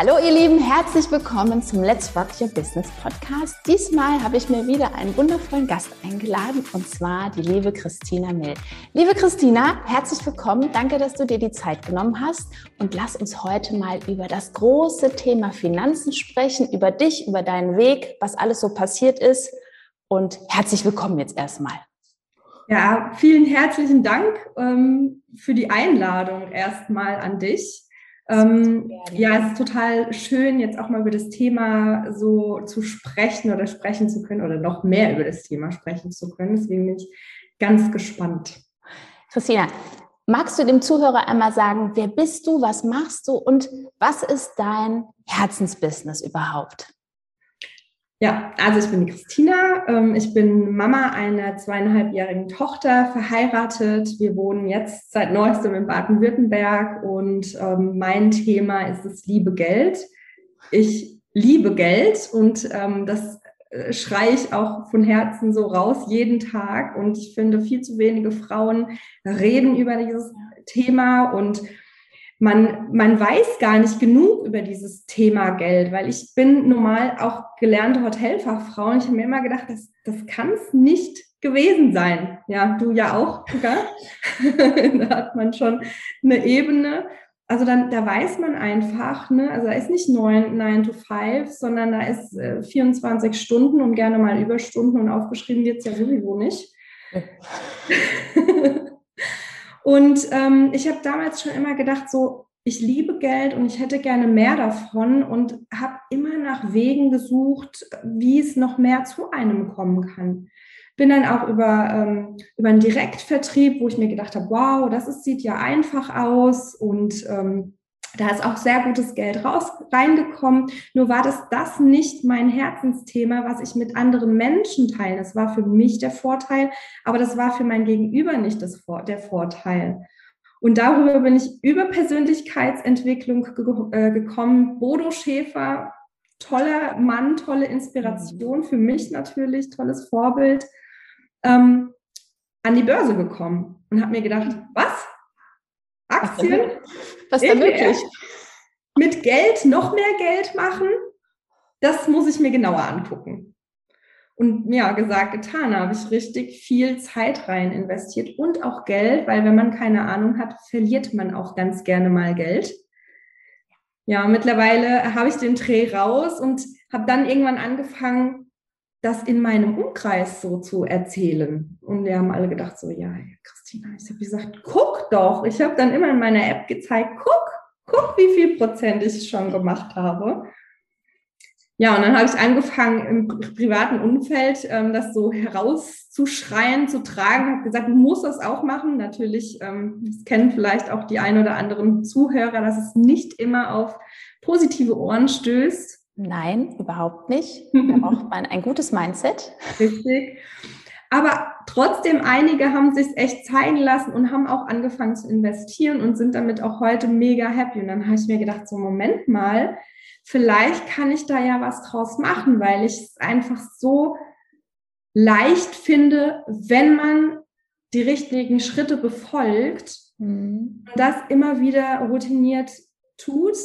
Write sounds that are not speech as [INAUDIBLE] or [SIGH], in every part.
Hallo ihr Lieben, herzlich willkommen zum Let's Rock Your Business Podcast. Diesmal habe ich mir wieder einen wundervollen Gast eingeladen und zwar die liebe Christina Mill. Liebe Christina, herzlich willkommen. Danke, dass du dir die Zeit genommen hast und lass uns heute mal über das große Thema Finanzen sprechen, über dich, über deinen Weg, was alles so passiert ist und herzlich willkommen jetzt erstmal. Ja, vielen herzlichen Dank ähm, für die Einladung erstmal an dich. Ähm, ja, es ist total schön, jetzt auch mal über das Thema so zu sprechen oder sprechen zu können oder noch mehr über das Thema sprechen zu können. Deswegen bin ich ganz gespannt. Christina, magst du dem Zuhörer einmal sagen, wer bist du, was machst du und was ist dein Herzensbusiness überhaupt? Ja, also ich bin die Christina. Ähm, ich bin Mama einer zweieinhalbjährigen Tochter, verheiratet. Wir wohnen jetzt seit neuestem in Baden-Württemberg und ähm, mein Thema ist das liebe Geld. Ich liebe Geld und ähm, das äh, schreie ich auch von Herzen so raus jeden Tag. Und ich finde, viel zu wenige Frauen reden über dieses Thema und man, man weiß gar nicht genug über dieses Thema Geld, weil ich bin normal auch gelernte Hotelfachfrau und ich habe mir immer gedacht, das, das kann es nicht gewesen sein. Ja, du ja auch, sogar. [LAUGHS] da hat man schon eine Ebene. Also dann, da weiß man einfach, ne, also da ist nicht 9, 9 to 5, sondern da ist äh, 24 Stunden und gerne mal Überstunden und aufgeschrieben wird es ja sowieso nicht. [LAUGHS] Und ähm, ich habe damals schon immer gedacht, so, ich liebe Geld und ich hätte gerne mehr davon und habe immer nach Wegen gesucht, wie es noch mehr zu einem kommen kann. Bin dann auch über, ähm, über einen Direktvertrieb, wo ich mir gedacht habe, wow, das ist, sieht ja einfach aus und ähm, da ist auch sehr gutes Geld raus, reingekommen. Nur war das das nicht mein Herzensthema, was ich mit anderen Menschen teile. Das war für mich der Vorteil, aber das war für mein Gegenüber nicht das, der Vorteil. Und darüber bin ich über Persönlichkeitsentwicklung äh, gekommen. Bodo Schäfer, toller Mann, tolle Inspiration für mich natürlich, tolles Vorbild, ähm, an die Börse gekommen und habe mir gedacht, was? Aktien? Was ist da möglich? Mit Geld noch mehr Geld machen? Das muss ich mir genauer angucken. Und ja, gesagt, getan, habe ich richtig viel Zeit rein investiert und auch Geld, weil wenn man keine Ahnung hat, verliert man auch ganz gerne mal Geld. Ja, mittlerweile habe ich den Dreh raus und habe dann irgendwann angefangen, das in meinem Umkreis so zu erzählen. Und wir haben alle gedacht, so, ja, Christina, ich habe gesagt, guck doch. Ich habe dann immer in meiner App gezeigt, guck, guck, wie viel Prozent ich schon gemacht habe. Ja, und dann habe ich angefangen, im privaten Umfeld ähm, das so herauszuschreien, zu tragen, habe gesagt, du musst das auch machen. Natürlich, ähm, das kennen vielleicht auch die ein oder anderen Zuhörer, dass es nicht immer auf positive Ohren stößt. Nein, überhaupt nicht. [LAUGHS] Da braucht man ein gutes Mindset. Richtig. Aber trotzdem, einige haben sich echt zeigen lassen und haben auch angefangen zu investieren und sind damit auch heute mega happy. Und dann habe ich mir gedacht, so Moment mal, vielleicht kann ich da ja was draus machen, weil ich es einfach so leicht finde, wenn man die richtigen Schritte befolgt mhm. und das immer wieder routiniert tut,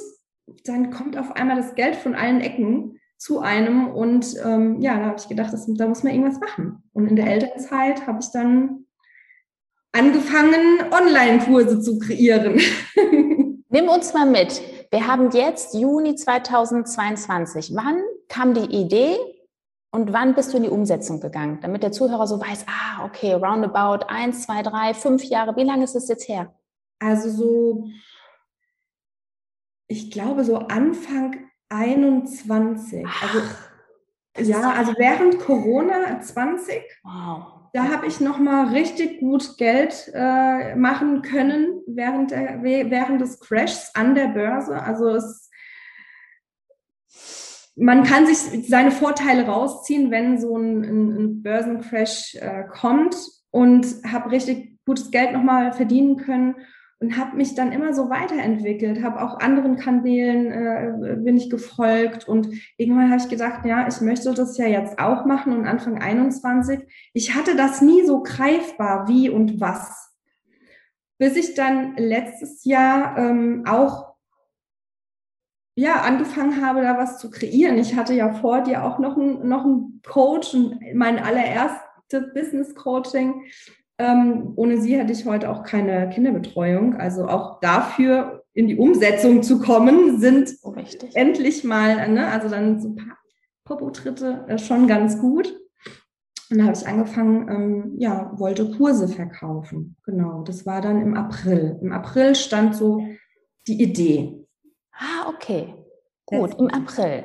dann kommt auf einmal das Geld von allen Ecken zu einem und ähm, ja, da habe ich gedacht, das, da muss man irgendwas machen. Und in der Elternzeit habe ich dann angefangen, Online-Kurse zu kreieren. [LAUGHS] Nimm uns mal mit. Wir haben jetzt Juni 2022. Wann kam die Idee und wann bist du in die Umsetzung gegangen? Damit der Zuhörer so weiß, ah, okay, roundabout eins, zwei, drei, fünf Jahre. Wie lange ist es jetzt her? Also so ich glaube, so Anfang 21. Also, ja, also während Corona 20. Wow. Da habe ich noch mal richtig gut Geld äh, machen können während, der, während des Crashs an der Börse. Also es, man kann sich seine Vorteile rausziehen, wenn so ein, ein, ein Börsencrash äh, kommt. und habe richtig gutes Geld nochmal verdienen können und habe mich dann immer so weiterentwickelt, habe auch anderen Kanälen äh, bin ich gefolgt und irgendwann habe ich gedacht, ja, ich möchte das ja jetzt auch machen und Anfang 21. Ich hatte das nie so greifbar, wie und was. Bis ich dann letztes Jahr ähm, auch ja, angefangen habe, da was zu kreieren. Ich hatte ja vor dir auch noch einen, noch Coach, mein allererste Business Coaching ähm, ohne sie hätte ich heute auch keine Kinderbetreuung. Also auch dafür in die Umsetzung zu kommen, sind oh, endlich mal, ne, also dann so ein paar Popo-Tritte äh, schon ganz gut. Und da habe ich angefangen, ähm, ja, wollte Kurse verkaufen. Genau, das war dann im April. Im April stand so die Idee. Ah, okay. Gut, im April.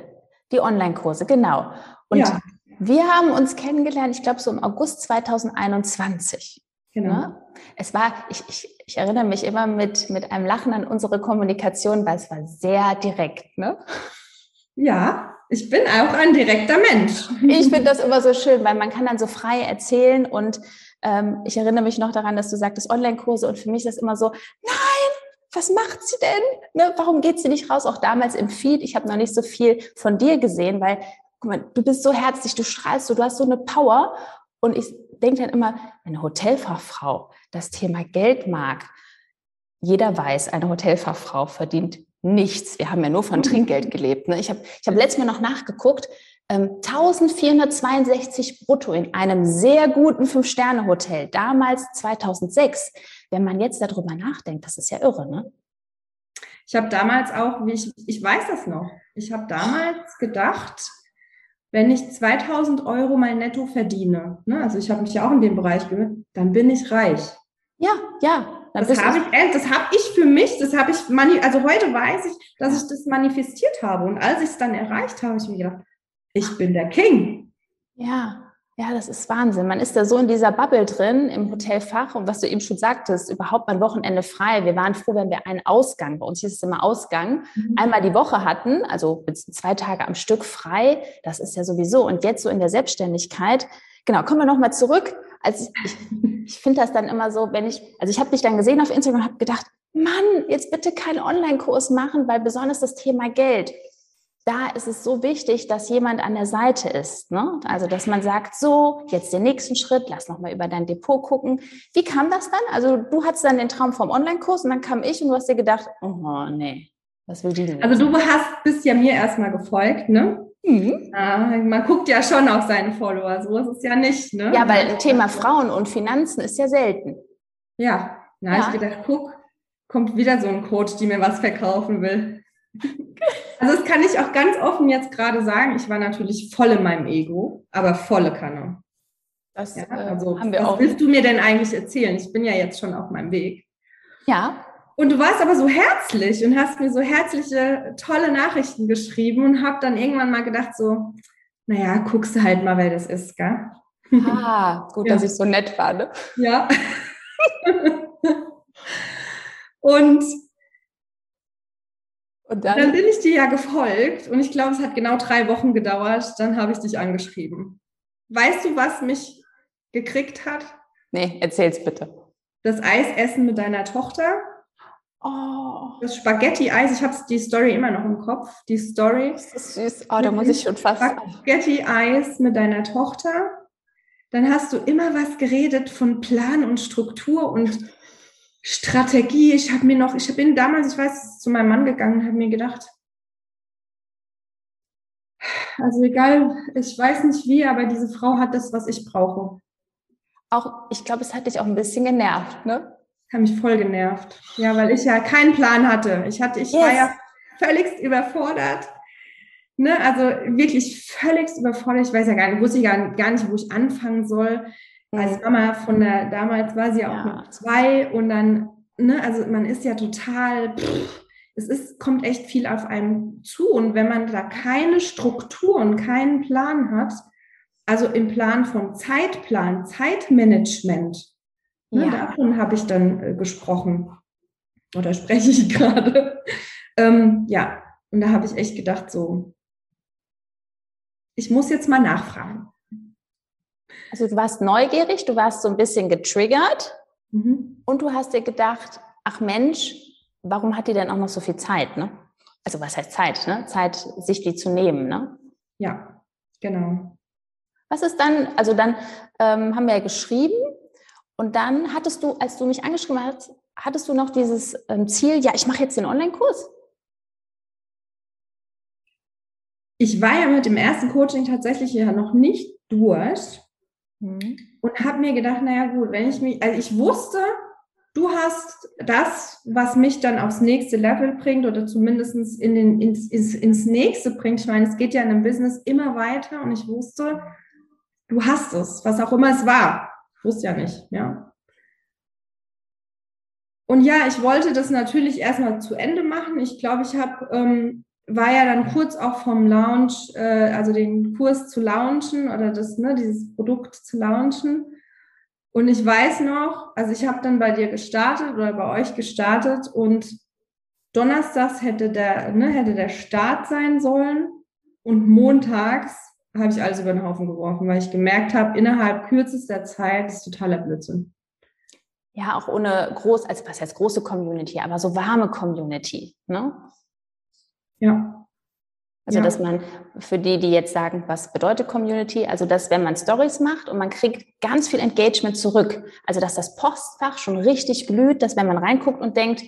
Die Online-Kurse, genau. Und ja. Wir haben uns kennengelernt, ich glaube, so im August 2021. Genau. Ne? Es war, ich, ich, ich erinnere mich immer mit, mit einem Lachen an unsere Kommunikation, weil es war sehr direkt. Ne? Ja, ich bin auch ein direkter Mensch. Ich finde das immer so schön, weil man kann dann so frei erzählen und ähm, ich erinnere mich noch daran, dass du sagtest Online-Kurse und für mich ist das immer so, nein, was macht sie denn? Ne, warum geht sie nicht raus? Auch damals im Feed, ich habe noch nicht so viel von dir gesehen, weil guck mal, du bist so herzlich, du strahlst so, du hast so eine Power. Und ich denke dann immer, eine Hotelfachfrau das Thema Geld mag. Jeder weiß, eine Hotelfachfrau verdient nichts. Wir haben ja nur von Trinkgeld [LAUGHS] gelebt. Ne? Ich habe ich hab letztes Mal noch nachgeguckt, ähm, 1462 brutto in einem sehr guten Fünf-Sterne-Hotel, damals 2006. Wenn man jetzt darüber nachdenkt, das ist ja irre, ne? Ich habe damals auch, wie ich, ich weiß das noch, ich habe damals gedacht, wenn ich 2000 Euro mal netto verdiene, ne, also ich habe mich ja auch in dem Bereich gehört, dann bin ich reich. Ja, ja. Das habe ich, das habe ich für mich, das habe ich, also heute weiß ich, dass ich das manifestiert habe. Und als ich es dann erreicht habe, habe ich mir gedacht, ich bin der King. Ja, ja, das ist Wahnsinn. Man ist da so in dieser Bubble drin im Hotelfach und was du eben schon sagtest, überhaupt mein Wochenende frei. Wir waren froh, wenn wir einen Ausgang, bei uns hieß es immer Ausgang, mhm. einmal die Woche hatten, also zwei Tage am Stück frei. Das ist ja sowieso. Und jetzt so in der Selbstständigkeit, genau, kommen wir nochmal zurück. Also ich, ich finde das dann immer so, wenn ich, also ich habe dich dann gesehen auf Instagram und habe gedacht, Mann, jetzt bitte keinen Online-Kurs machen, weil besonders das Thema Geld da ist es so wichtig, dass jemand an der Seite ist. Ne? Also, dass man sagt, so, jetzt den nächsten Schritt, lass nochmal über dein Depot gucken. Wie kam das dann? Also, du hattest dann den Traum vom Online-Kurs und dann kam ich und du hast dir gedacht, oh nee, was will die denn? Also, du hast, bist ja mir erstmal gefolgt, ne? Mhm. Ja, man guckt ja schon auf seine Follower, so ist es ja nicht, ne? Ja, weil Thema Frauen und Finanzen ist ja selten. Ja, da ja. habe ich gedacht, guck, kommt wieder so ein Coach, die mir was verkaufen will. [LAUGHS] Also das kann ich auch ganz offen jetzt gerade sagen. Ich war natürlich voll in meinem Ego, aber volle Kanne. Das ja, äh, also, haben wir was auch. willst du mir denn eigentlich erzählen? Ich bin ja jetzt schon auf meinem Weg. Ja. Und du warst aber so herzlich und hast mir so herzliche, tolle Nachrichten geschrieben und hab dann irgendwann mal gedacht so, naja, guckst du halt mal, wer das ist, gell? Ah, [LAUGHS] gut, ja. dass ich so nett war, ne? Ja. [LAUGHS] und und dann, dann bin ich dir ja gefolgt und ich glaube, es hat genau drei Wochen gedauert. Dann habe ich dich angeschrieben. Weißt du, was mich gekriegt hat? Nee, erzähl's bitte. Das Eisessen mit deiner Tochter. Oh. Das Spaghetti-Eis, ich habe die Story immer noch im Kopf. Die Story. Das ist süß. Oh, da muss ich schon fast. Spaghetti-Eis mit deiner Tochter. Dann hast du immer was geredet von Plan und Struktur und Strategie. Ich habe mir noch, ich bin damals, ich weiß, zu meinem Mann gegangen und habe mir gedacht, also egal, ich weiß nicht wie, aber diese Frau hat das, was ich brauche. Auch, ich glaube, es hat dich auch ein bisschen genervt, ne? Hat mich voll genervt. Ja, weil ich ja keinen Plan hatte. Ich hatte, ich yes. war ja völligst überfordert. Ne, also wirklich völligst überfordert. Ich weiß ja gar nicht, wusste ich gar, gar nicht, wo ich anfangen soll als Mama von der, damals war sie ja auch noch zwei und dann, ne, also man ist ja total, pff, es ist, kommt echt viel auf einem zu und wenn man da keine Struktur und keinen Plan hat, also im Plan von Zeitplan, Zeitmanagement, ne, ja. davon habe ich dann äh, gesprochen oder spreche ich [LAUGHS] gerade. ähm, ja, und da habe ich echt gedacht, so, ich muss jetzt mal nachfragen. Also du warst neugierig, du warst so ein bisschen getriggert mhm. und du hast dir gedacht, ach Mensch, warum hat die denn auch noch so viel Zeit, ne? Also was heißt Zeit, ne? Zeit, sich die zu nehmen, ne? Ja, genau. Was ist dann, also dann ähm, haben wir ja geschrieben und dann hattest du, als du mich angeschrieben hast, hattest du noch dieses ähm, Ziel, ja, ich mache jetzt den Online-Kurs? Ich war ja mit dem ersten Coaching tatsächlich ja noch nicht durch mhm. und habe mir gedacht, naja gut, wenn ich mich, also ich wusste, du hast das, was mich dann aufs nächste Level bringt oder zumindest in den, ins, ins, ins nächste bringt. Ich meine, es geht ja in einem Business immer weiter und ich wusste, du hast es, was auch immer es war. Ich wusste ja nicht, ja. Und ja, ich wollte das natürlich erstmal zu Ende machen. Ich glaube, ich habe, ähm, war ja dann kurz auch vom Launch, äh, also den Kurs zu launchen oder das, ne, dieses Produkt zu launchen. Und ich weiß noch, also ich habe dann bei dir gestartet oder bei euch gestartet und donnerstags hätte der, ne, hätte der Start sein sollen und montags habe ich alles über den Haufen geworfen, weil ich gemerkt habe, innerhalb kürzester Zeit ist totaler Blödsinn ja auch ohne groß, also was heißt große Community, aber so warme Community, ne? Ja. Also, ja. dass man für die, die jetzt sagen, was bedeutet Community, also dass wenn man Stories macht und man kriegt ganz viel Engagement zurück, also dass das Postfach schon richtig glüht, dass wenn man reinguckt und denkt,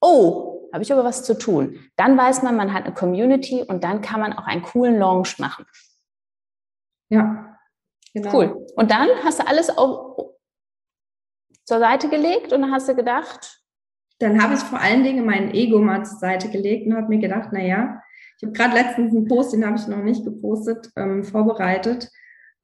oh, habe ich aber was zu tun, dann weiß man, man hat eine Community und dann kann man auch einen coolen Launch machen. Ja, genau. Cool. Und dann hast du alles auf, zur Seite gelegt und dann hast du gedacht? Dann habe ich vor allen Dingen mein Ego mal zur Seite gelegt und habe mir gedacht, naja, ich habe gerade letztens einen Post, den habe ich noch nicht gepostet, ähm, vorbereitet,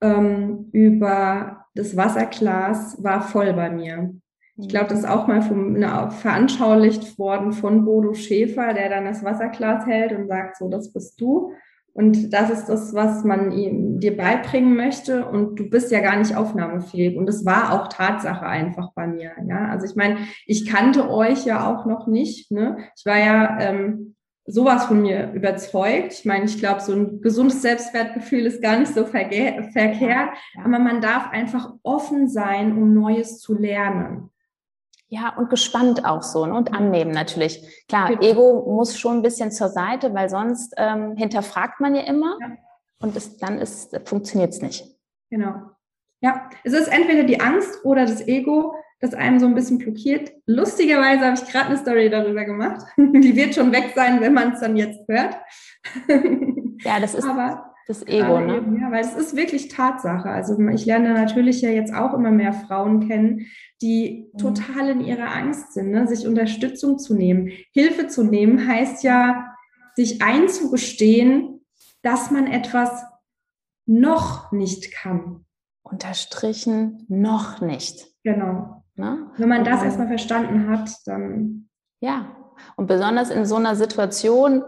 ähm, über das Wasserglas war voll bei mir. Ich glaube, das ist auch mal vom, ne, veranschaulicht worden von Bodo Schäfer, der dann das Wasserglas hält und sagt, so, das bist du. Und das ist das, was man ihm, dir beibringen möchte. Und du bist ja gar nicht aufnahmefähig. Und das war auch Tatsache einfach bei mir. Ja, also ich meine, ich kannte euch ja auch noch nicht. Ne? Ich war ja ähm, sowas von mir überzeugt. Ich meine, ich glaube, so ein gesundes Selbstwertgefühl ist gar nicht so verkehrt. Aber man darf einfach offen sein, um Neues zu lernen. Ja, und gespannt auch so ne? und annehmen natürlich. Klar, genau. Ego muss schon ein bisschen zur Seite, weil sonst ähm, hinterfragt man ja immer ja. und es, dann funktioniert es nicht. Genau. Ja, es ist entweder die Angst oder das Ego, das einem so ein bisschen blockiert. Lustigerweise habe ich gerade eine Story darüber gemacht. [LAUGHS] Die wird schon weg sein, wenn man es dann jetzt hört. Ja, das ist Aber das Ego, ne? Ja, weil es ist wirklich Tatsache. Also ich lerne natürlich ja jetzt auch immer mehr Frauen kennen, die mhm. total in ihrer Angst sind, ne? sich Unterstützung zu nehmen. Hilfe zu nehmen heißt ja, sich einzugestehen, dass man etwas noch nicht kann. Unterstrichen noch nicht. Genau. Ne? Wenn man das erstmal verstanden hat, dann. Ja, und besonders in so einer Situation,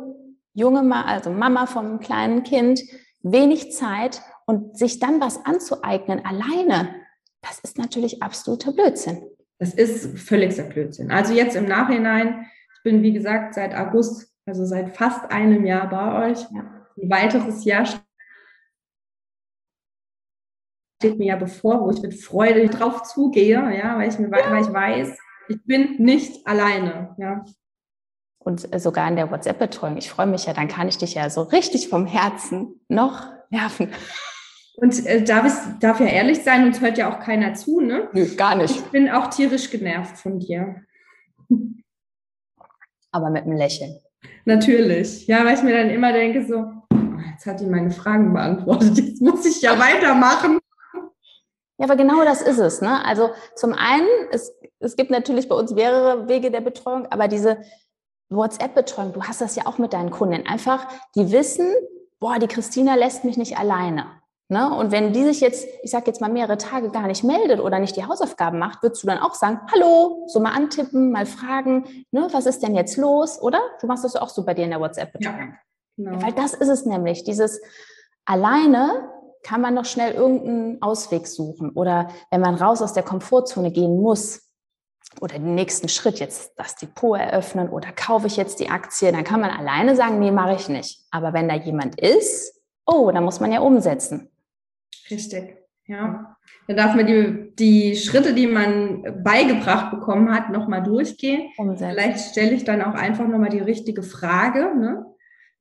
junge Ma also Mama vom kleinen Kind, wenig Zeit und sich dann was anzueignen alleine, das ist natürlich absoluter Blödsinn. Das ist völligster Blödsinn. Also jetzt im Nachhinein, ich bin wie gesagt seit August, also seit fast einem Jahr bei euch. Ein weiteres Jahr steht mir ja bevor, wo ich mit Freude drauf zugehe, ja, weil ich, mir, weil ich weiß, ich bin nicht alleine, ja. Und äh, sogar in der WhatsApp-Betreuung, ich freue mich ja, dann kann ich dich ja so richtig vom Herzen noch [LAUGHS] nerven. Und äh, darf, ich, darf ja ehrlich sein, uns hört ja auch keiner zu, ne? Nö, gar nicht. Ich bin auch tierisch genervt von dir. Aber mit einem Lächeln. Natürlich. Ja, weil ich mir dann immer denke, so, oh, jetzt hat die meine Fragen beantwortet, jetzt muss ich ja weitermachen. Ja, aber genau das ist es. Ne? Also zum einen, es, es gibt natürlich bei uns mehrere Wege der Betreuung, aber diese WhatsApp-Betreuung, du hast das ja auch mit deinen Kunden. Einfach, die wissen, boah, die Christina lässt mich nicht alleine. Ne? Und wenn die sich jetzt, ich sage jetzt mal mehrere Tage gar nicht meldet oder nicht die Hausaufgaben macht, würdest du dann auch sagen, hallo, so mal antippen, mal fragen, ne, was ist denn jetzt los, oder? Du machst das auch so bei dir in der WhatsApp-Betreuung. Ja, genau. Weil das ist es nämlich, dieses alleine kann man noch schnell irgendeinen Ausweg suchen. Oder wenn man raus aus der Komfortzone gehen muss, oder den nächsten Schritt jetzt das Depot eröffnen oder kaufe ich jetzt die Aktie, dann kann man alleine sagen, nee, mache ich nicht. Aber wenn da jemand ist, oh, dann muss man ja umsetzen. Richtig. Ja. Dann darf man die, die Schritte, die man beigebracht bekommen hat, nochmal durchgehen. Umsetzen. Vielleicht stelle ich dann auch einfach nochmal die richtige Frage, ne?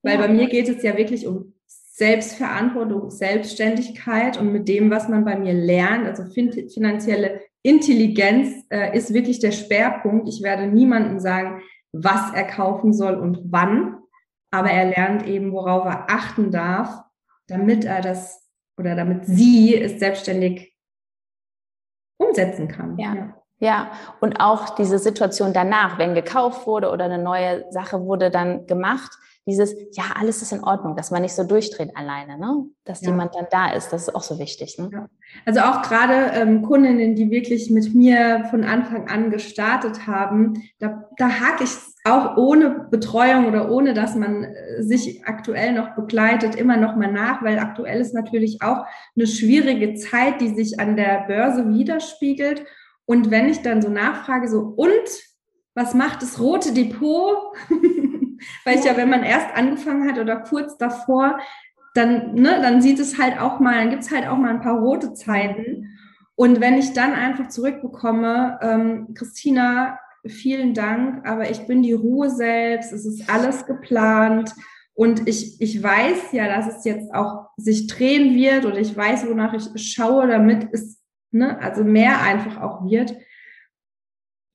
Weil ja. bei mir geht es ja wirklich um Selbstverantwortung, Selbstständigkeit und mit dem, was man bei mir lernt, also finanzielle Intelligenz äh, ist wirklich der Schwerpunkt. Ich werde niemandem sagen, was er kaufen soll und wann, aber er lernt eben, worauf er achten darf, damit er das oder damit sie es selbstständig umsetzen kann. Ja. ja. Ja, und auch diese Situation danach, wenn gekauft wurde oder eine neue Sache wurde dann gemacht, dieses, ja, alles ist in Ordnung, dass man nicht so durchdreht alleine, ne? dass ja. jemand dann da ist, das ist auch so wichtig. Ne? Ja. Also auch gerade ähm, Kundinnen, die wirklich mit mir von Anfang an gestartet haben, da, da hake ich auch ohne Betreuung oder ohne, dass man äh, sich aktuell noch begleitet, immer noch mal nach, weil aktuell ist natürlich auch eine schwierige Zeit, die sich an der Börse widerspiegelt. Und wenn ich dann so nachfrage, so, und was macht das rote Depot? [LAUGHS] Weil ich ja, wenn man erst angefangen hat oder kurz davor, dann, ne, dann sieht es halt auch mal, dann gibt es halt auch mal ein paar rote Zeiten. Und wenn ich dann einfach zurückbekomme, ähm, Christina, vielen Dank, aber ich bin die Ruhe selbst, es ist alles geplant. Und ich, ich weiß ja, dass es jetzt auch sich drehen wird oder ich weiß, wonach ich schaue, damit es ne, also mehr einfach auch wird.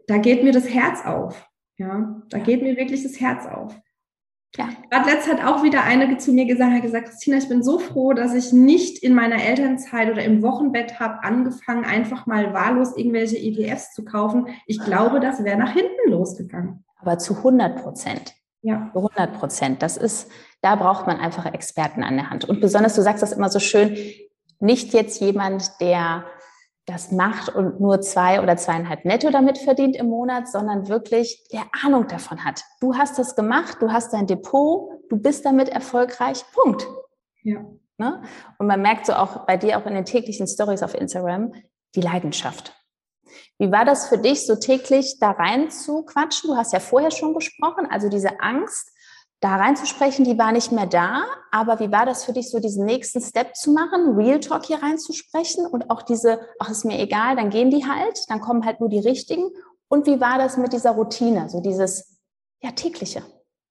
Da geht mir das Herz auf. Ja, da geht mir wirklich das Herz auf. Ja. Gerade letzt hat auch wieder eine zu mir gesagt, hat gesagt, Christina, ich bin so froh, dass ich nicht in meiner Elternzeit oder im Wochenbett habe angefangen, einfach mal wahllos irgendwelche ETFs zu kaufen. Ich glaube, das wäre nach hinten losgegangen. Aber zu 100 Prozent. Ja. Zu 100 Prozent. Das ist, da braucht man einfach Experten an der Hand. Und besonders, du sagst das immer so schön, nicht jetzt jemand, der das macht und nur zwei oder zweieinhalb netto damit verdient im Monat, sondern wirklich der Ahnung davon hat. Du hast das gemacht, du hast dein Depot, du bist damit erfolgreich, Punkt. Ja. Ne? Und man merkt so auch bei dir auch in den täglichen Stories auf Instagram die Leidenschaft. Wie war das für dich, so täglich da rein zu quatschen? Du hast ja vorher schon gesprochen, also diese Angst, da reinzusprechen, die war nicht mehr da. Aber wie war das für dich, so diesen nächsten Step zu machen, Real Talk hier reinzusprechen und auch diese, ach, ist mir egal, dann gehen die halt, dann kommen halt nur die richtigen. Und wie war das mit dieser Routine, so dieses, ja, tägliche?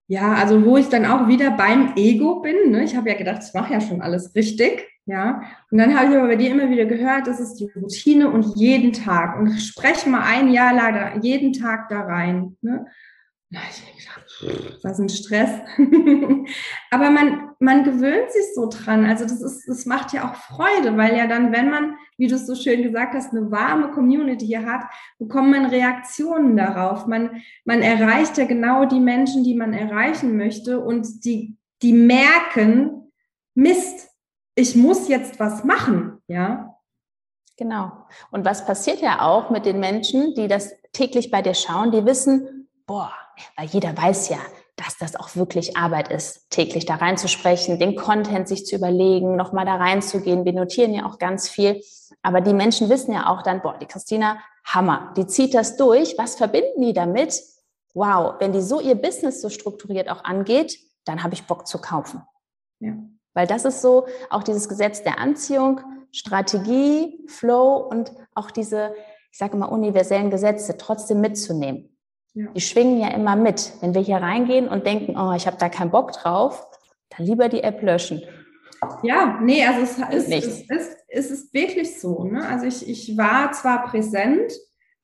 Ja, also wo ich dann auch wieder beim Ego bin. Ne? Ich habe ja gedacht, ich mache ja schon alles richtig. Ja, und dann habe ich aber bei dir immer wieder gehört, das ist die Routine und jeden Tag. Und spreche mal ein Jahr lang jeden Tag da rein. Ne? Habe ich gedacht, was ein Stress. [LAUGHS] Aber man, man gewöhnt sich so dran. Also das ist, das macht ja auch Freude, weil ja dann, wenn man, wie du es so schön gesagt hast, eine warme Community hier hat, bekommt man Reaktionen darauf. Man, man erreicht ja genau die Menschen, die man erreichen möchte und die, die merken, Mist, ich muss jetzt was machen, ja. Genau. Und was passiert ja auch mit den Menschen, die das täglich bei dir schauen, die wissen, boah, weil jeder weiß ja, dass das auch wirklich Arbeit ist, täglich da reinzusprechen, den Content sich zu überlegen, nochmal da reinzugehen. Wir notieren ja auch ganz viel. Aber die Menschen wissen ja auch dann, boah, die Christina, Hammer, die zieht das durch. Was verbinden die damit? Wow, wenn die so ihr Business so strukturiert auch angeht, dann habe ich Bock zu kaufen. Ja. Weil das ist so auch dieses Gesetz der Anziehung, Strategie, Flow und auch diese, ich sage immer, universellen Gesetze trotzdem mitzunehmen. Ja. Die schwingen ja immer mit. Wenn wir hier reingehen und denken, oh, ich habe da keinen Bock drauf, dann lieber die App löschen. Ja, nee, also es ist, es ist, es ist wirklich so. Ne? Also ich, ich war zwar präsent,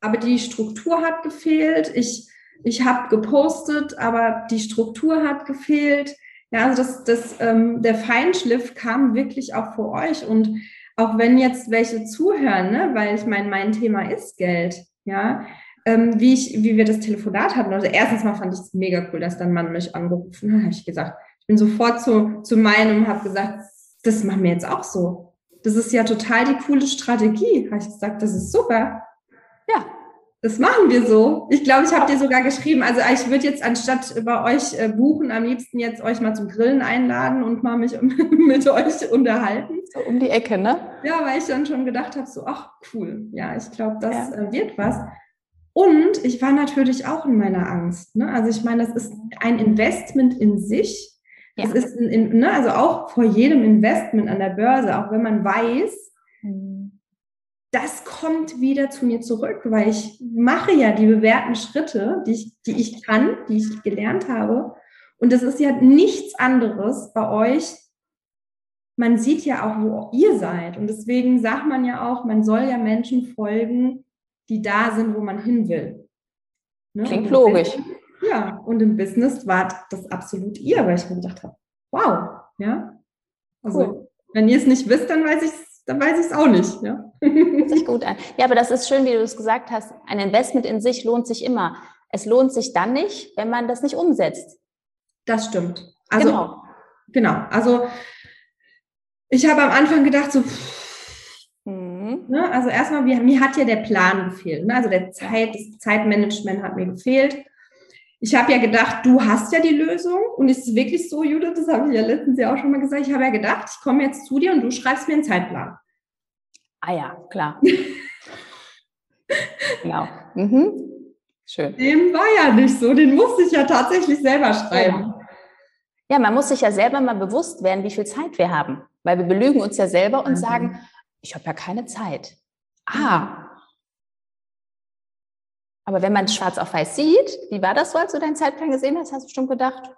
aber die Struktur hat gefehlt. Ich, ich habe gepostet, aber die Struktur hat gefehlt. Ja, also das, das, ähm, der Feinschliff kam wirklich auch vor euch. Und auch wenn jetzt welche zuhören, ne, weil ich meine, mein Thema ist Geld, ja, ähm, wie, ich, wie wir das Telefonat hatten. Also erstens mal fand ich es mega cool, dass dann Mann mich angerufen hat. habe ich gesagt, ich bin sofort zu, zu meinem und habe gesagt, das machen wir jetzt auch so. Das ist ja total die coole Strategie. Habe ich gesagt, das ist super. Ja, das machen wir so. Ich glaube, ich habe dir sogar geschrieben, also ich würde jetzt anstatt bei euch äh, buchen, am liebsten jetzt euch mal zum Grillen einladen und mal mich [LAUGHS] mit euch unterhalten. So um die Ecke, ne? Ja, weil ich dann schon gedacht habe, so, ach cool, ja, ich glaube, das ja. Äh, wird was. Und ich war natürlich auch in meiner Angst. Ne? Also ich meine, das ist ein Investment in sich. Ja. Das ist ein, ne? also auch vor jedem Investment an der Börse, auch wenn man weiß, mhm. das kommt wieder zu mir zurück, weil ich mache ja die bewährten Schritte, die ich, die ich kann, die ich gelernt habe. Und das ist ja nichts anderes bei euch. Man sieht ja auch, wo ihr seid. Und deswegen sagt man ja auch, man soll ja Menschen folgen, die da sind, wo man hin will. Ne? Klingt logisch. Ja, und im Business war das absolut ihr, weil ich mir gedacht habe, wow, ja. Also, cool. wenn ihr es nicht wisst, dann weiß ich es dann weiß ich es auch nicht. Ja. Hört sich gut an. Ja, aber das ist schön, wie du es gesagt hast. Ein Investment in sich lohnt sich immer. Es lohnt sich dann nicht, wenn man das nicht umsetzt. Das stimmt. Also, genau. Genau. Also, ich habe am Anfang gedacht, so, mhm. ne, also erstmal, mir, mir hat ja der Plan gefehlt. Ne? Also, der Zeit, das Zeitmanagement hat mir gefehlt. Ich habe ja gedacht, du hast ja die Lösung und ist es wirklich so, Judith, das habe ich ja letztens ja auch schon mal gesagt, ich habe ja gedacht, ich komme jetzt zu dir und du schreibst mir einen Zeitplan. Ah ja, klar. [LAUGHS] genau. Mhm. Schön. Dem war ja nicht so, den musste ich ja tatsächlich selber schreiben. Ja, man muss sich ja selber mal bewusst werden, wie viel Zeit wir haben. Weil wir belügen uns ja selber und mhm. sagen, ich habe ja keine Zeit. Ah, aber wenn man schwarz auf weiß sieht, wie war das so, als du deinen Zeitplan gesehen hast, hast du bestimmt gedacht,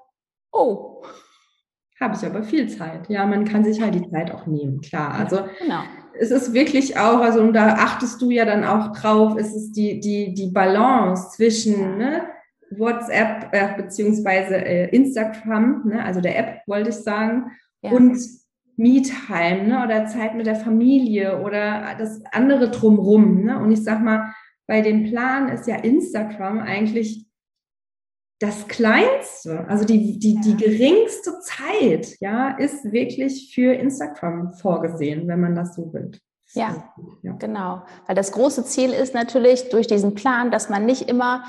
oh. Habe ich aber viel Zeit. Ja, man kann sich halt die Zeit auch nehmen, klar. Also genau. es ist wirklich auch, also und da achtest du ja dann auch drauf, es ist die, die, die Balance zwischen ne, WhatsApp äh, beziehungsweise äh, Instagram, ne, also der App wollte ich sagen, ja. und Me-Time ne, oder Zeit mit der Familie oder das andere drumrum. Ne? Und ich sag mal, bei dem Plan ist ja Instagram eigentlich das Kleinste, also die, die, die geringste Zeit, ja, ist wirklich für Instagram vorgesehen, wenn man das so will. Ja, ja, genau. Weil das große Ziel ist natürlich durch diesen Plan, dass man nicht immer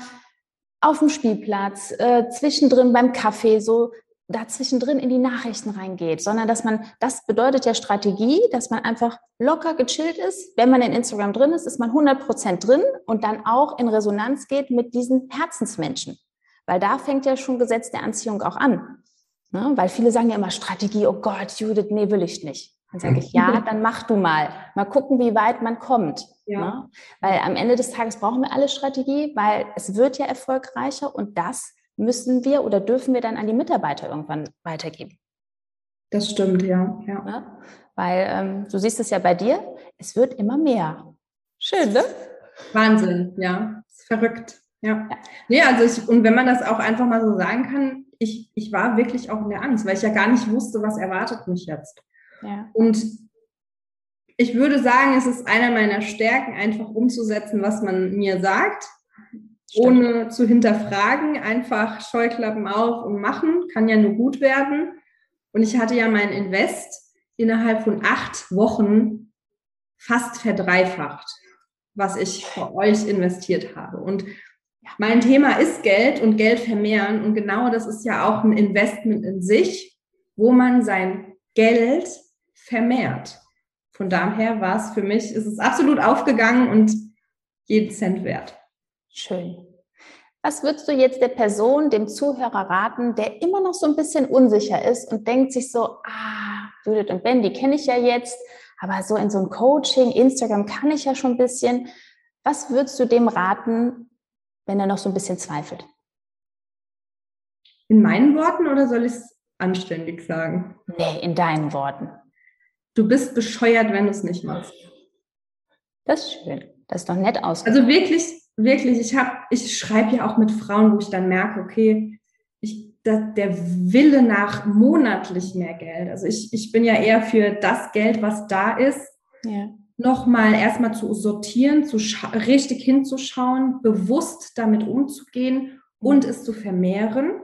auf dem Spielplatz, äh, zwischendrin beim Kaffee so dazwischendrin in die Nachrichten reingeht, sondern dass man, das bedeutet ja Strategie, dass man einfach locker gechillt ist. Wenn man in Instagram drin ist, ist man 100 Prozent drin und dann auch in Resonanz geht mit diesen Herzensmenschen. Weil da fängt ja schon Gesetz der Anziehung auch an. Ne? Weil viele sagen ja immer Strategie, oh Gott, Judith, nee, will ich nicht. Dann sage ich, ja, [LAUGHS] dann mach du mal. Mal gucken, wie weit man kommt. Ja. Ne? Weil am Ende des Tages brauchen wir alle Strategie, weil es wird ja erfolgreicher und das müssen wir oder dürfen wir dann an die Mitarbeiter irgendwann weitergeben. Das stimmt, ja. ja. ja? Weil ähm, du siehst es ja bei dir, es wird immer mehr. Schön, ne? Wahnsinn, ja. Ist verrückt. Ja. ja. Nee, also ich, und wenn man das auch einfach mal so sagen kann, ich, ich war wirklich auch in der Angst, weil ich ja gar nicht wusste, was erwartet mich jetzt. Ja. Und ich würde sagen, es ist einer meiner Stärken, einfach umzusetzen, was man mir sagt ohne zu hinterfragen, einfach Scheuklappen auf und machen, kann ja nur gut werden. Und ich hatte ja mein Invest innerhalb von acht Wochen fast verdreifacht, was ich für euch investiert habe. Und mein Thema ist Geld und Geld vermehren. Und genau das ist ja auch ein Investment in sich, wo man sein Geld vermehrt. Von daher war es für mich, ist es absolut aufgegangen und jeden Cent wert. Schön. Was würdest du jetzt der Person, dem Zuhörer raten, der immer noch so ein bisschen unsicher ist und denkt sich so, ah, Judith und Ben, die kenne ich ja jetzt, aber so in so ein Coaching, Instagram kann ich ja schon ein bisschen. Was würdest du dem raten, wenn er noch so ein bisschen zweifelt? In meinen Worten oder soll ich es anständig sagen? Nee, in deinen Worten. Du bist bescheuert, wenn du es nicht machst. Das ist schön. Das ist doch nett aus. Also wirklich, wirklich, ich habe, ich schreibe ja auch mit Frauen, wo ich dann merke, okay, ich, da, der Wille nach monatlich mehr Geld. Also ich, ich bin ja eher für das Geld, was da ist, ja. nochmal erstmal zu sortieren, zu richtig hinzuschauen, bewusst damit umzugehen und es zu vermehren.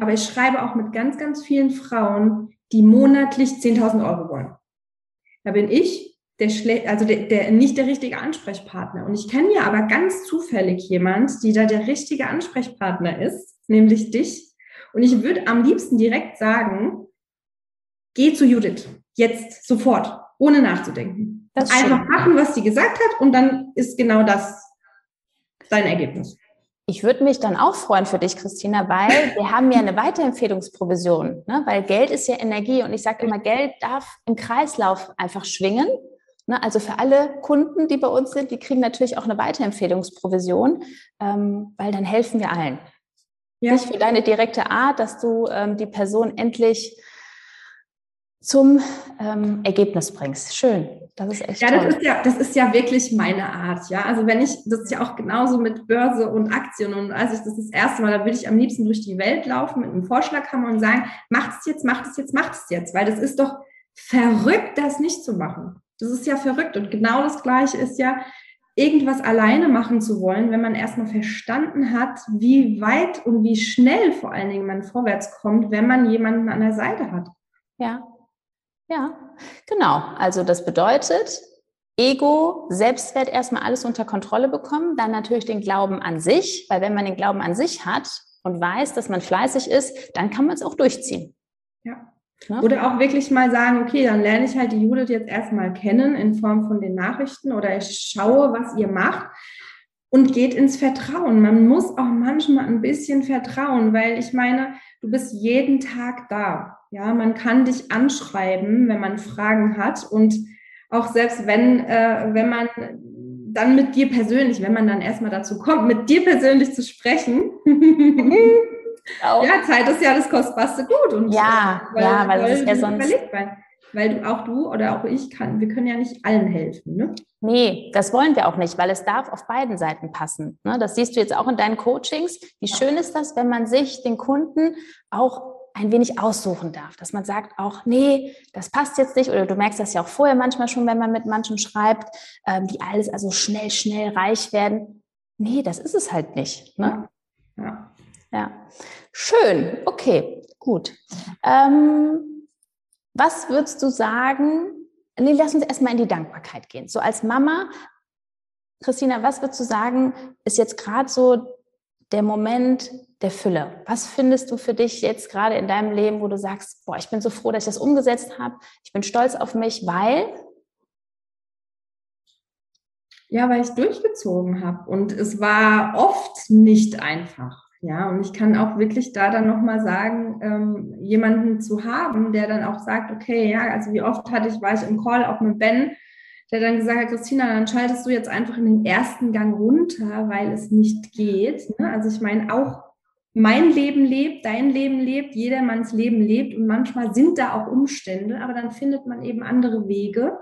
Aber ich schreibe auch mit ganz, ganz vielen Frauen, die monatlich 10.000 Euro wollen. Da bin ich der also der, der, nicht der richtige Ansprechpartner. Und ich kenne ja aber ganz zufällig jemand, die da der richtige Ansprechpartner ist, nämlich dich. Und ich würde am liebsten direkt sagen, geh zu Judith. Jetzt, sofort, ohne nachzudenken. Einfach machen, was sie gesagt hat und dann ist genau das dein Ergebnis. Ich würde mich dann auch freuen für dich, Christina, weil [LAUGHS] wir haben ja eine Weiterempfehlungsprovision, ne? weil Geld ist ja Energie und ich sage immer, Geld darf im Kreislauf einfach schwingen? Also für alle Kunden, die bei uns sind, die kriegen natürlich auch eine Weiterempfehlungsprovision, ähm, weil dann helfen wir allen. Ja. Nicht für deine direkte Art, dass du ähm, die Person endlich zum ähm, Ergebnis bringst. Schön. Das ist echt ja, toll. das ist ja, das ist ja wirklich meine Art, ja. Also wenn ich, das ist ja auch genauso mit Börse und Aktien und als ich das das erste Mal, da würde ich am liebsten durch die Welt laufen mit einem Vorschlaghammer und sagen, macht es jetzt, macht es jetzt, macht es jetzt, weil das ist doch verrückt, das nicht zu machen. Das ist ja verrückt und genau das Gleiche ist ja, irgendwas alleine machen zu wollen, wenn man erstmal verstanden hat, wie weit und wie schnell vor allen Dingen man vorwärts kommt, wenn man jemanden an der Seite hat. Ja, ja, genau. Also das bedeutet, Ego, Selbstwert erstmal alles unter Kontrolle bekommen, dann natürlich den Glauben an sich, weil wenn man den Glauben an sich hat und weiß, dass man fleißig ist, dann kann man es auch durchziehen. Ja. Oder auch wirklich mal sagen, okay, dann lerne ich halt die Judith jetzt erstmal kennen in Form von den Nachrichten oder ich schaue, was ihr macht und geht ins Vertrauen. Man muss auch manchmal ein bisschen vertrauen, weil ich meine, du bist jeden Tag da. Ja, man kann dich anschreiben, wenn man Fragen hat und auch selbst wenn, äh, wenn man dann mit dir persönlich, wenn man dann erstmal dazu kommt, mit dir persönlich zu sprechen. [LAUGHS] [LAUGHS] ja, Zeit ist ja das kostbarste Gut. Und ja, weil, ja, weil, weil es ist ja sonst. Weil, weil du, auch du oder auch ich kann, wir können ja nicht allen helfen. Ne? Nee, das wollen wir auch nicht, weil es darf auf beiden Seiten passen. Ne? Das siehst du jetzt auch in deinen Coachings. Wie schön ist das, wenn man sich den Kunden auch ein wenig aussuchen darf, dass man sagt auch, nee, das passt jetzt nicht, oder du merkst das ja auch vorher manchmal schon, wenn man mit manchen schreibt, ähm, die alles also schnell, schnell reich werden. Nee, das ist es halt nicht. Ne? Ja. Schön, okay, gut. Ähm, was würdest du sagen? Nee, lass uns erstmal in die Dankbarkeit gehen. So als Mama, Christina, was würdest du sagen, ist jetzt gerade so der Moment, der Fülle. Was findest du für dich jetzt gerade in deinem Leben, wo du sagst, boah, ich bin so froh, dass ich das umgesetzt habe. Ich bin stolz auf mich, weil ja, weil ich durchgezogen habe und es war oft nicht einfach. Ja, und ich kann auch wirklich da dann nochmal sagen, ähm, jemanden zu haben, der dann auch sagt, okay, ja, also wie oft hatte ich, war ich im Call auch mit Ben, der dann gesagt hat, Christina, dann schaltest du jetzt einfach in den ersten Gang runter, weil es nicht geht. Ne? Also ich meine, auch mein Leben lebt, dein Leben lebt, jedermanns Leben lebt und manchmal sind da auch Umstände, aber dann findet man eben andere Wege.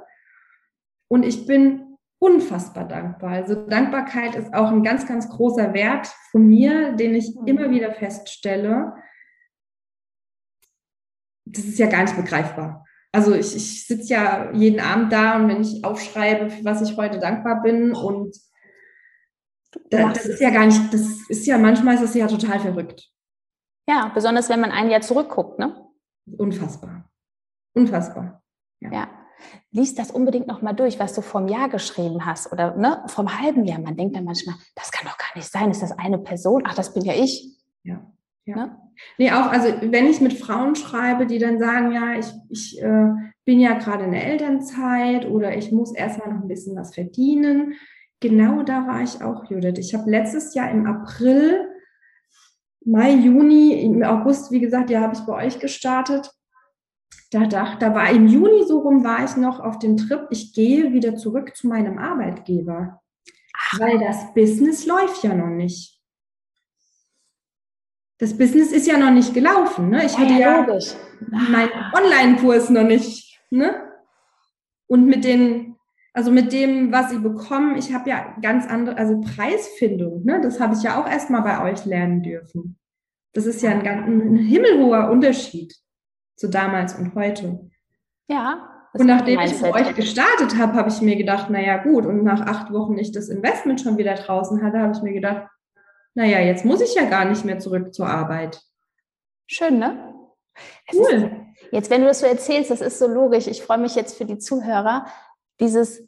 Und ich bin unfassbar dankbar. Also Dankbarkeit ist auch ein ganz, ganz großer Wert von mir, den ich mhm. immer wieder feststelle. Das ist ja gar nicht begreifbar. Also ich, ich sitze ja jeden Abend da und wenn ich aufschreibe, für was ich heute dankbar bin und das, das ist ja gar nicht, das ist ja manchmal ist das ja total verrückt. Ja, besonders wenn man ein Jahr zurückguckt, ne? Unfassbar. Unfassbar. Ja. ja. Lies das unbedingt nochmal durch, was du vom Jahr geschrieben hast oder ne, vom halben Jahr. Man denkt dann manchmal, das kann doch gar nicht sein. Ist das eine Person? Ach, das bin ja ich. Ja. ja. Ne? Nee, auch, also wenn ich mit Frauen schreibe, die dann sagen, ja, ich, ich äh, bin ja gerade in der Elternzeit oder ich muss erstmal noch ein bisschen was verdienen, genau da war ich auch, Judith. Ich habe letztes Jahr im April, Mai, Juni, im August, wie gesagt, ja, habe ich bei euch gestartet. Da dachte, da war im Juni so rum, war ich noch auf dem Trip, ich gehe wieder zurück zu meinem Arbeitgeber. Ach. Weil das Business läuft ja noch nicht. Das Business ist ja noch nicht gelaufen. Ne? Ich ja, hatte ja, ja meinen Online-Kurs noch nicht. Ne? Und mit den also mit dem, was sie bekommen, ich habe ja ganz andere, also Preisfindung, ne, das habe ich ja auch erstmal bei euch lernen dürfen. Das ist ja ein, ein himmelhoher Unterschied zu damals und heute. Ja. Und nachdem ich bei euch gestartet habe, habe ich mir gedacht, naja gut, und nach acht Wochen ich das Investment schon wieder draußen hatte, habe ich mir gedacht, naja, jetzt muss ich ja gar nicht mehr zurück zur Arbeit. Schön, ne? Cool. Ist, jetzt, wenn du das so erzählst, das ist so logisch. Ich freue mich jetzt für die Zuhörer, dieses,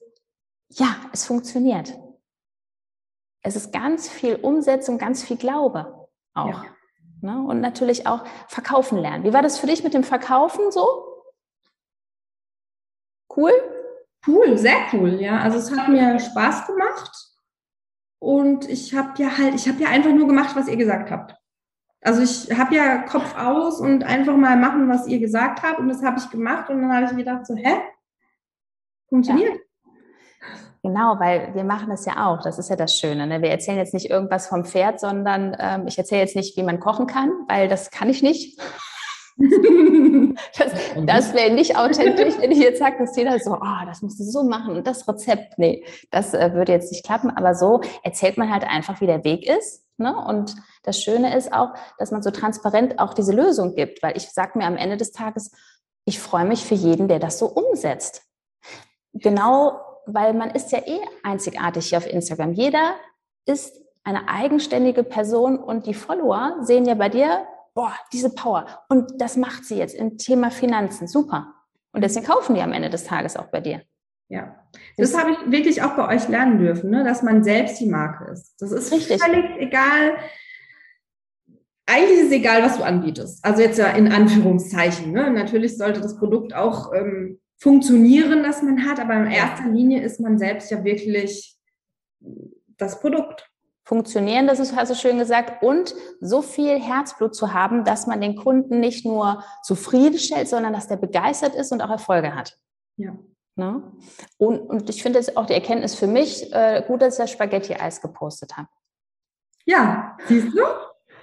ja, es funktioniert. Es ist ganz viel Umsetzung, ganz viel Glaube auch. Ja. Ne? Und natürlich auch verkaufen lernen. Wie war das für dich mit dem Verkaufen so? Cool? Cool, sehr cool, ja. Also es hat mir Spaß gemacht. Und ich habe ja halt, ich habe ja einfach nur gemacht, was ihr gesagt habt. Also ich habe ja Kopf aus und einfach mal machen, was ihr gesagt habt. Und das habe ich gemacht. Und dann habe ich gedacht so, hä? Funktioniert. Genau, weil wir machen das ja auch. Das ist ja das Schöne. Ne? Wir erzählen jetzt nicht irgendwas vom Pferd, sondern ähm, ich erzähle jetzt nicht, wie man kochen kann, weil das kann ich nicht. [LAUGHS] das, das wäre nicht authentisch, wenn ich jetzt sage, Christina, so, oh, das musst du so machen und das Rezept, nee, das äh, würde jetzt nicht klappen. Aber so erzählt man halt einfach, wie der Weg ist. Ne? Und das Schöne ist auch, dass man so transparent auch diese Lösung gibt, weil ich sage mir am Ende des Tages, ich freue mich für jeden, der das so umsetzt. Genau, weil man ist ja eh einzigartig hier auf Instagram. Jeder ist eine eigenständige Person und die Follower sehen ja bei dir boah, diese Power. Und das macht sie jetzt im Thema Finanzen. Super. Und deswegen kaufen die am Ende des Tages auch bei dir. Ja, das, habe ich wirklich auch bei euch lernen dürfen, ne? dass man selbst die Marke ist. Das ist richtig. völlig egal. Eigentlich ist es egal, was du anbietest. Also jetzt ja in Anführungszeichen. Ne? Natürlich sollte das Produkt auch ähm, funktionieren, das man hat, aber in erster Linie ist man selbst ja wirklich das Produkt funktionieren, das ist, hast du schön gesagt, und so viel Herzblut zu haben, dass man den Kunden nicht nur zufriedenstellt, sondern dass der begeistert ist und auch Erfolge hat. Ja. Ne? Und, und ich finde es auch die Erkenntnis für mich äh, gut, dass ich das Spaghetti-Eis gepostet habe. Ja, siehst du?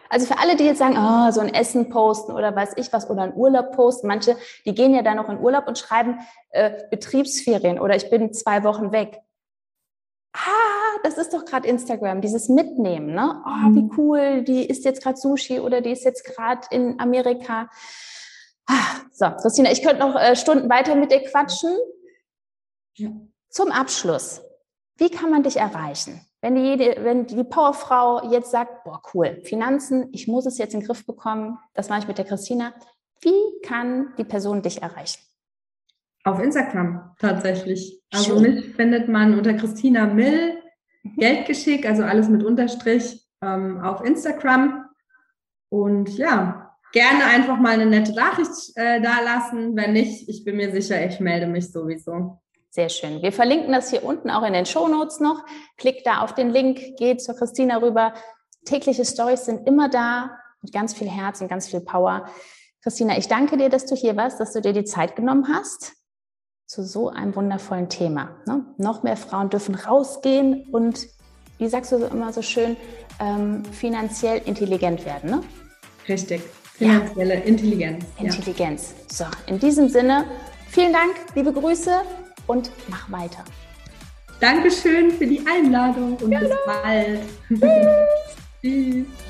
Also für alle, die jetzt sagen, oh, so ein Essen posten oder weiß ich was oder ein Urlaub posten, manche, die gehen ja dann noch in Urlaub und schreiben äh, Betriebsferien oder ich bin zwei Wochen weg ah, das ist doch gerade Instagram, dieses Mitnehmen, ne? Oh, wie mhm. cool, die isst jetzt gerade Sushi oder die ist jetzt gerade in Amerika. Ah, so, Christina, ich könnte noch äh, Stunden weiter mit dir quatschen. Ja. Zum Abschluss, wie kann man dich erreichen? Wenn die, wenn die Powerfrau jetzt sagt, boah, cool, Finanzen, ich muss es jetzt in den Griff bekommen, das mache ich mit der Christina. Wie kann die Person dich erreichen? Auf Instagram tatsächlich. Also Schön. mich findet man unter Christina Mill, mhm. Geldgeschick, also alles mit Unterstrich ähm, auf Instagram. Und ja, gerne einfach mal eine nette Nachricht äh, da lassen. Wenn nicht, ich bin mir sicher, ich melde mich sowieso. Sehr schön. Wir verlinken das hier unten auch in den Show Notes noch. Klickt da auf den Link, geht zur Christina rüber. Tägliche Stories sind immer da mit ganz viel Herz und ganz viel Power. Christina, ich danke dir, dass du hier warst, dass du dir die Zeit genommen hast zu so einem wundervollen Thema. Ne? Noch mehr Frauen dürfen rausgehen und, wie sagst du immer so schön, ähm, finanziell intelligent werden. Ne? Richtig. Finanzielle ja. Intelligenz. Intelligenz. Ja. So, in diesem Sinne, vielen Dank, liebe Grüße und mach weiter. Dankeschön für die Einladung und ja, bis bald. Tschüss. [LAUGHS]